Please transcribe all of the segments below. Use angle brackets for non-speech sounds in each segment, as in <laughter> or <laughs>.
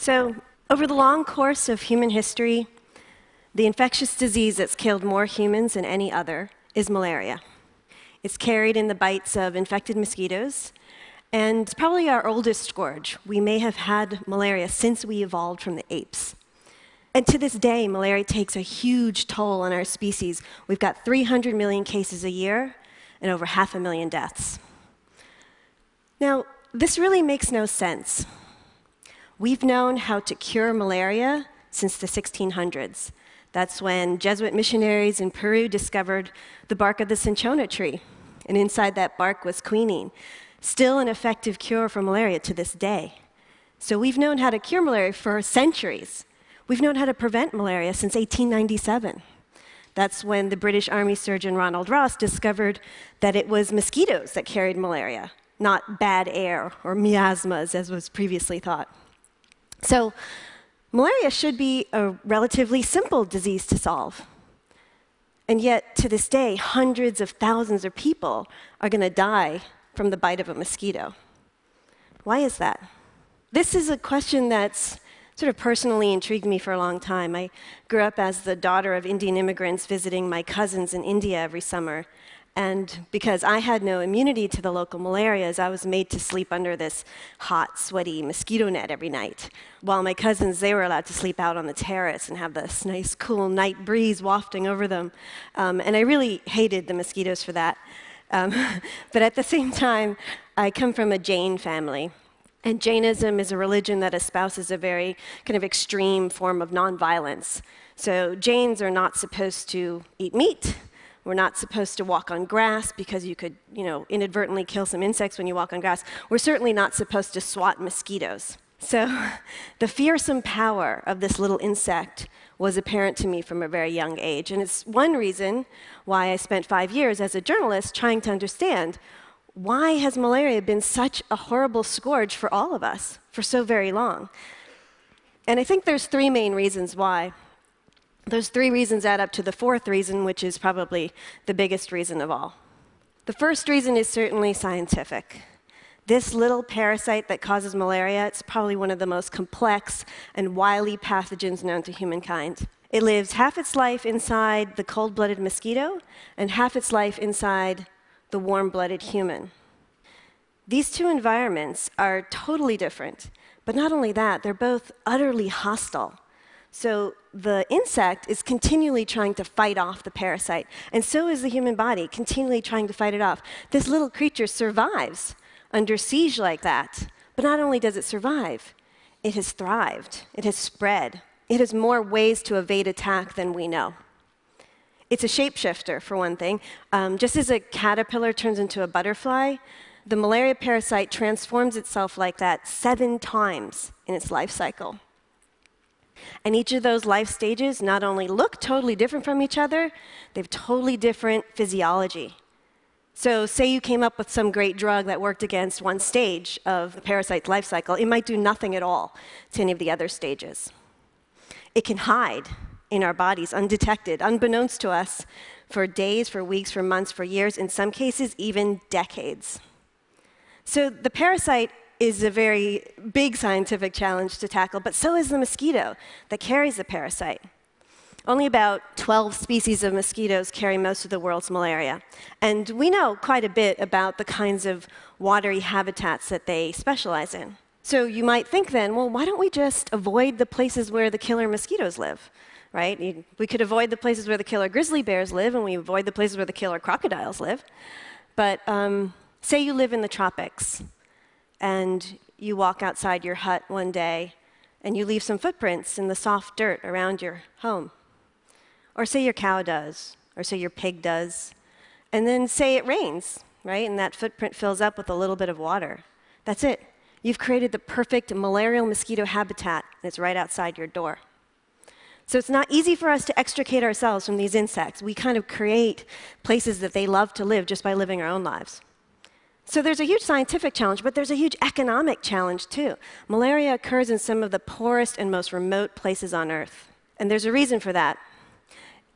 So, over the long course of human history, the infectious disease that's killed more humans than any other is malaria. It's carried in the bites of infected mosquitoes, and it's probably our oldest scourge. We may have had malaria since we evolved from the apes. And to this day, malaria takes a huge toll on our species. We've got 300 million cases a year and over half a million deaths. Now, this really makes no sense. We've known how to cure malaria since the 1600s. That's when Jesuit missionaries in Peru discovered the bark of the cinchona tree, and inside that bark was quinine, still an effective cure for malaria to this day. So we've known how to cure malaria for centuries. We've known how to prevent malaria since 1897. That's when the British Army surgeon Ronald Ross discovered that it was mosquitoes that carried malaria, not bad air or miasmas, as was previously thought. So, malaria should be a relatively simple disease to solve. And yet, to this day, hundreds of thousands of people are going to die from the bite of a mosquito. Why is that? This is a question that's sort of personally intrigued me for a long time. I grew up as the daughter of Indian immigrants visiting my cousins in India every summer. And because I had no immunity to the local malarias, I was made to sleep under this hot, sweaty mosquito net every night. While my cousins, they were allowed to sleep out on the terrace and have this nice, cool night breeze wafting over them. Um, and I really hated the mosquitoes for that. Um, <laughs> but at the same time, I come from a Jain family. And Jainism is a religion that espouses a very kind of extreme form of nonviolence. So Jains are not supposed to eat meat. We're not supposed to walk on grass because you could, you know, inadvertently kill some insects when you walk on grass. We're certainly not supposed to swat mosquitoes. So <laughs> the fearsome power of this little insect was apparent to me from a very young age. And it's one reason why I spent five years as a journalist trying to understand why has malaria been such a horrible scourge for all of us for so very long? And I think there's three main reasons why. Those three reasons add up to the fourth reason, which is probably the biggest reason of all. The first reason is certainly scientific. This little parasite that causes malaria, it's probably one of the most complex and wily pathogens known to humankind. It lives half its life inside the cold blooded mosquito and half its life inside the warm blooded human. These two environments are totally different, but not only that, they're both utterly hostile. So the insect is continually trying to fight off the parasite, and so is the human body, continually trying to fight it off. This little creature survives under siege like that, but not only does it survive, it has thrived, it has spread, it has more ways to evade attack than we know. It's a shapeshifter, for one thing. Um, just as a caterpillar turns into a butterfly, the malaria parasite transforms itself like that seven times in its life cycle. And each of those life stages not only look totally different from each other, they have totally different physiology. So, say you came up with some great drug that worked against one stage of the parasite's life cycle, it might do nothing at all to any of the other stages. It can hide in our bodies undetected, unbeknownst to us, for days, for weeks, for months, for years, in some cases, even decades. So the parasite is a very big scientific challenge to tackle, but so is the mosquito that carries the parasite. Only about 12 species of mosquitoes carry most of the world's malaria. And we know quite a bit about the kinds of watery habitats that they specialize in. So you might think then, well, why don't we just avoid the places where the killer mosquitoes live? right? We could avoid the places where the killer grizzly bears live, and we avoid the places where the killer crocodiles live. But um, say you live in the tropics, and you walk outside your hut one day, and you leave some footprints in the soft dirt around your home. Or say your cow does, or say your pig does. And then say it rains, right? And that footprint fills up with a little bit of water. That's it. You've created the perfect malarial mosquito habitat, and it's right outside your door. So it's not easy for us to extricate ourselves from these insects. We kind of create places that they love to live just by living our own lives. So there's a huge scientific challenge, but there's a huge economic challenge too. Malaria occurs in some of the poorest and most remote places on Earth. And there's a reason for that.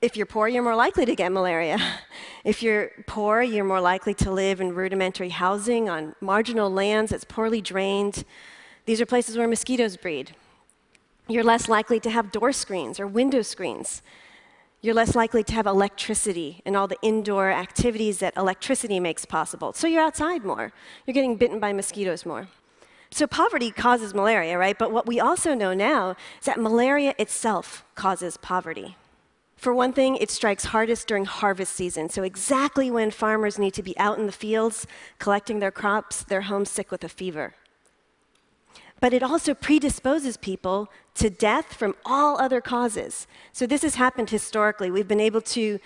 If you're poor, you're more likely to get malaria. <laughs> If you're poor, you're more likely to live in rudimentary housing on marginal lands that's poorly drained. These are places where mosquitoes breed. You're less likely to have door screens or window screens. You're less likely to have electricity and all the indoor activities that electricity makes possible. So you're outside more. You're getting bitten by mosquitoes more. So poverty causes malaria, right? But what we also know now is that malaria itself causes poverty. For one thing, it strikes hardest during harvest season. So, exactly when farmers need to be out in the fields collecting their crops, they're homesick with a fever. But it also predisposes people to death from all other causes. So, this has happened historically. We've been able to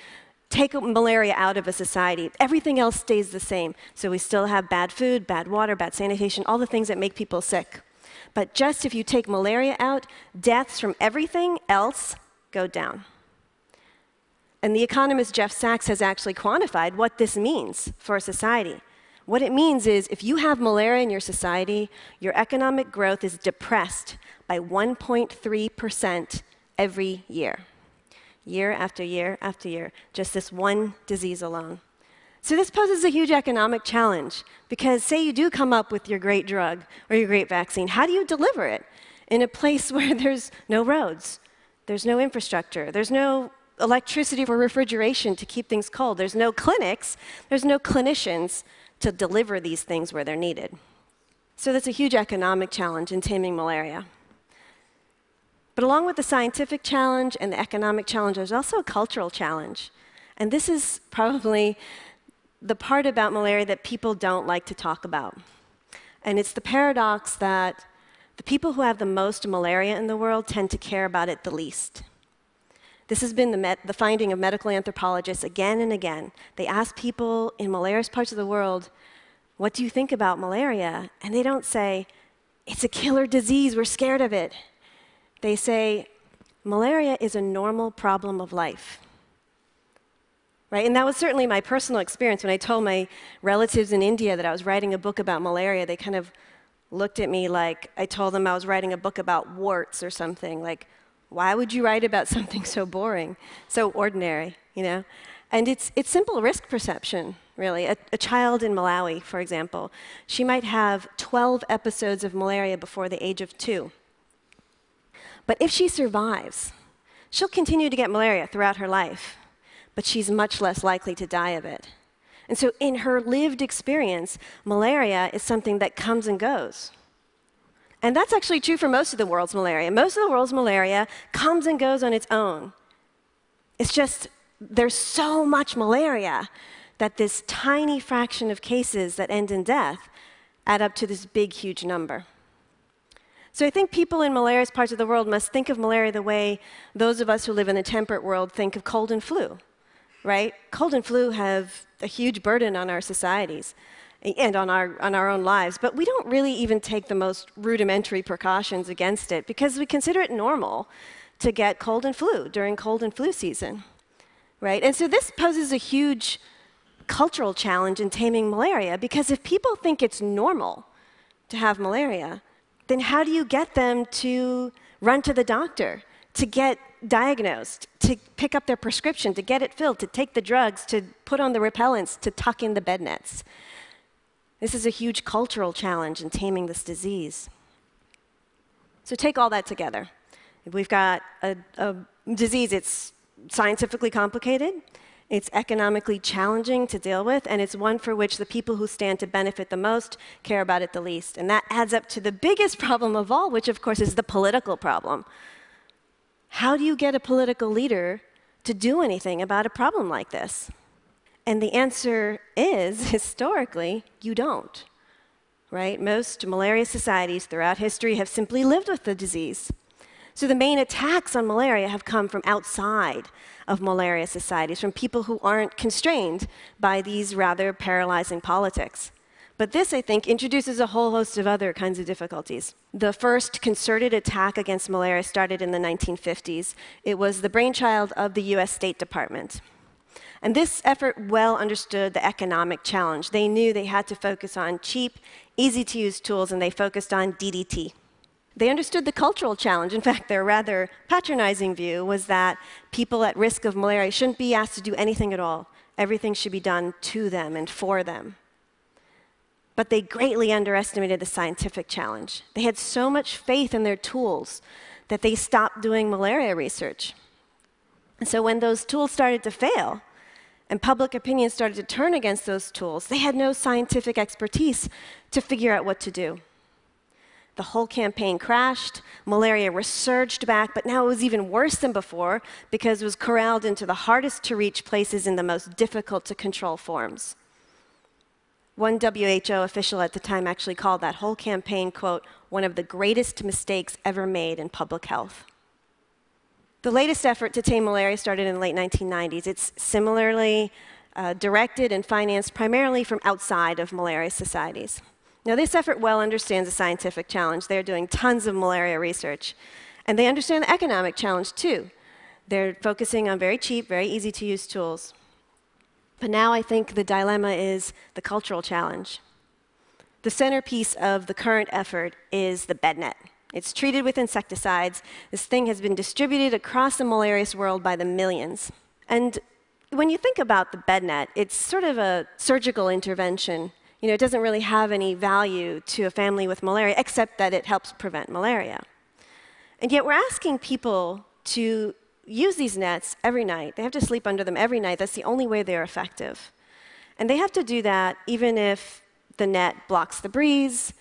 take malaria out of a society. Everything else stays the same. So, we still have bad food, bad water, bad sanitation, all the things that make people sick. But just if you take malaria out, deaths from everything else go down. And the economist Jeff Sachs has actually quantified what this means for society. What it means is if you have malaria in your society, your economic growth is depressed by 1.3% every year. Year after year after year, just this one disease alone. So, this poses a huge economic challenge because, say, you do come up with your great drug or your great vaccine, how do you deliver it in a place <laughs> where there's no roads, there's no infrastructure, there's no electricity for refrigeration to keep things cold. There's no clinics, there's no clinicians to deliver these things where they're needed. So that's a huge economic challenge in taming malaria. But along with the scientific challenge and the economic challenge, there's also a cultural challenge. And this is probably the part about malaria that people don't like to talk about. And it's the paradox that the people who have the most malaria in the world tend to care about it the least. This has been the, the, finding of medical anthropologists again and again. They ask people in malarious parts of the world, What do you think about malaria? And they don't say, It's a killer disease, we're scared of it. They say, Malaria is a normal problem of life. Right? And that was certainly my personal experience. When I told my relatives in India that I was writing a book about malaria, they kind of looked at me like I told them I was writing a book about warts or something. Like, why would you write about <laughs> something so boring, so ordinary, you know? And it's, it's simple risk perception, really. A, a, child in Malawi, for example, she might have 12 episodes of malaria before the age of two. But if she survives, she'll continue to get malaria throughout her life, but she's much less likely to die of it. And so, in her lived experience, malaria is something that comes and goes. And that's actually true for most of the world's malaria. Most of the world's malaria comes and goes on its own. It's just there's so much malaria that this tiny fraction of cases that end in death add up to this big, huge number. So I think people in malarious parts of the world must think of malaria the way those of us who live in the temperate world think of cold and flu, right? Cold and flu have a huge burden on our societies and on our, on our own lives, but we don't really even take the most rudimentary precautions against it because we consider it normal to get cold and flu during cold and flu season, right? And so this poses a huge cultural challenge in taming malaria because if people think it's normal to have malaria, then how do you get them to run to the doctor, to get diagnosed, to pick up their prescription, to get it filled, to take the drugs, to put on the repellents, to tuck in the bed nets? This is a huge cultural challenge in taming this disease. So take all that together. We've got a, a disease, it's scientifically complicated, it's economically challenging to deal with, and it's one for which the people who stand to benefit the most care about it the least. And that adds up to the biggest problem of all, which of course is the political problem. How do you get a political leader to do anything about a problem like this? And the answer is, <laughs> historically, you don't. Right? Most malaria societies throughout history have simply lived with the disease. So the main attacks on malaria have come from outside of malaria societies, from people who aren't constrained by these rather paralyzing politics. But this, I think, introduces a whole host of other kinds of difficulties. The first concerted attack against malaria started in the 1950s. It was the brainchild of the US State Department. And this effort well understood the economic challenge. They knew they had to focus on cheap, easy to use tools, and they focused on DDT. They understood the cultural challenge. In fact, their rather patronizing view was that people at risk of malaria shouldn't be asked to do anything at all. Everything should be done to them and for them. But they greatly underestimated the scientific challenge. They had so much faith in their tools that they stopped doing malaria research. And so when those tools started to fail, and public opinion started to turn against those tools, they had no scientific expertise to figure out what to do. The whole campaign crashed, malaria resurged back, but now it was even worse than before because it was corralled into the hardest to reach places in the most difficult to control forms. One WHO official at the time actually called that whole campaign, quote, one of the greatest mistakes ever made in public health. The latest effort to tame malaria started in the late 1990s. It's similarly uh, directed and financed primarily from outside of malaria societies. Now, this effort well understands the scientific challenge. They're doing tons of malaria research. And they understand the economic challenge, too. They're focusing on very cheap, very easy to use tools. But now I think the dilemma is the cultural challenge. The centerpiece of the current effort is the bed net. It's treated with insecticides. This thing has been distributed across the malarious world by the millions. And when you think about the bed net, it's sort of a surgical intervention. You know, it doesn't really have any value to a family with malaria, except that it helps prevent malaria. And yet we're asking people to use these nets every night. They have to sleep under them every night. That's the only way they're effective. And they have to do that even if the net blocks the breeze,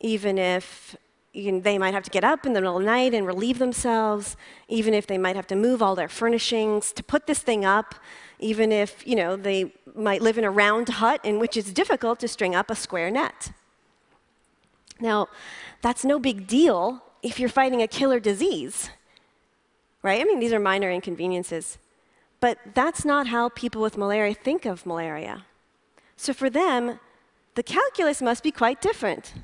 even if you know, they might have to get up in the middle of the night and relieve themselves, even if they might have to move all their furnishings to put this thing up, even if you know, they might live in a round hut in which it's difficult to string up a square net. Now, that's no big deal if you're fighting a killer disease right? I mean, these are minor inconveniences. But that's not how people with malaria think of malaria. So for them, the calculus must be quite different.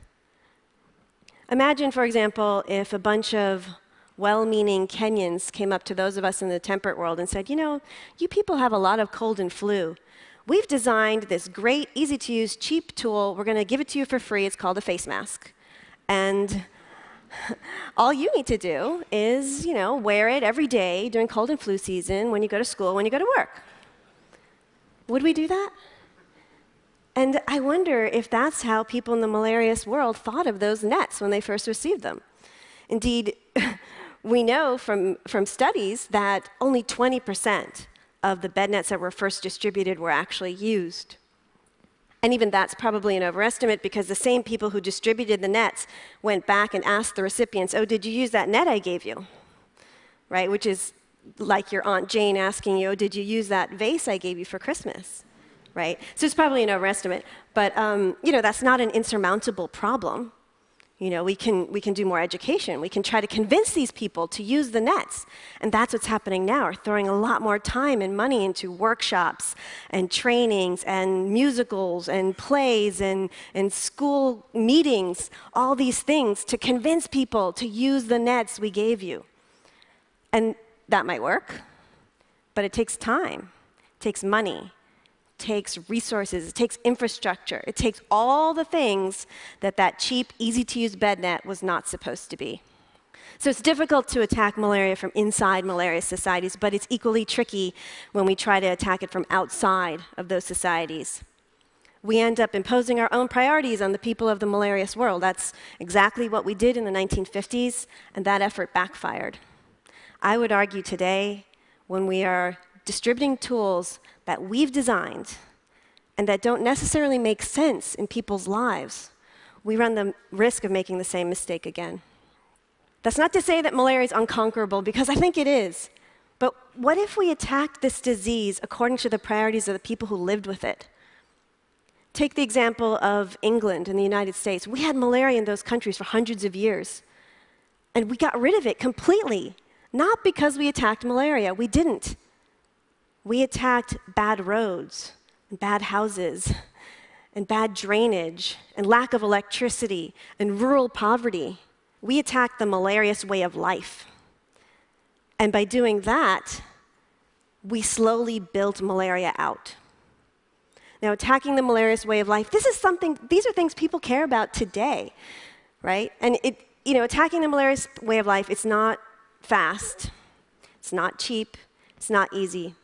Imagine, for example, if a bunch of well meaning Kenyans came up to those of us in the temperate world and said, You know, you people have a lot of cold and flu. We've designed this great, easy to use, cheap tool. We're going to give it to you for free. It's called a face mask. And <laughs> all you need to do is, you know, wear it every day during cold and flu season, when you go to school, when you go to work. Would we do that? And I wonder if that's how people in the malarious world thought of those nets when they first received them. Indeed, <laughs> we know from, from studies that only 20% of the bed nets that were first distributed were actually used. And even that's probably an overestimate because the same people who distributed the nets went back and asked the recipients, Oh, did you use that net I gave you? Right? Which is like your Aunt Jane asking you, Oh, did you use that vase I gave you for Christmas? Right? So it's probably an overestimate. But, um, you know, that's not an insurmountable problem. You know, we can, we can do more education. We can try to convince these people to use the nets. And that's what's happening now. We're throwing a lot more time and money into workshops and trainings and musicals and plays and, and school meetings, all these things to convince people to use the nets we gave you. And that might work, but it takes time, it takes money, takes resources, it takes infrastructure, it takes all the things that that cheap, easy to use bed net was not supposed to be. So it's difficult to attack malaria from inside malaria societies, but it's equally tricky when we try to attack it from outside of those societies. We end up imposing our own priorities on the people of the malarious world. That's exactly what we did in the 1950s, and that effort backfired. I would argue today, when we are distributing tools that we've designed and that don't necessarily make sense in people's lives, we run the risk of making the same mistake again. That's not to say that malaria is unconquerable, because I think it is. But what if we attacked this disease according to the priorities of the people who lived with it? Take the example of England and the United States. We had malaria in those countries for hundreds of years. And we got rid of it completely. Not because we attacked malaria, we didn't. We attacked bad roads, and bad houses, and bad drainage, and lack of electricity, and rural poverty. We attacked the malarious way of life. And by doing that, we slowly built malaria out. Now, attacking the malarious way of life, this is something, these are things people care about today, right? And it, you know, attacking the malarious way of life, it's not fast, it's not cheap, it's not easy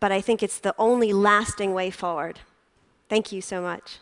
but I think it's the only lasting way forward. Thank you so much.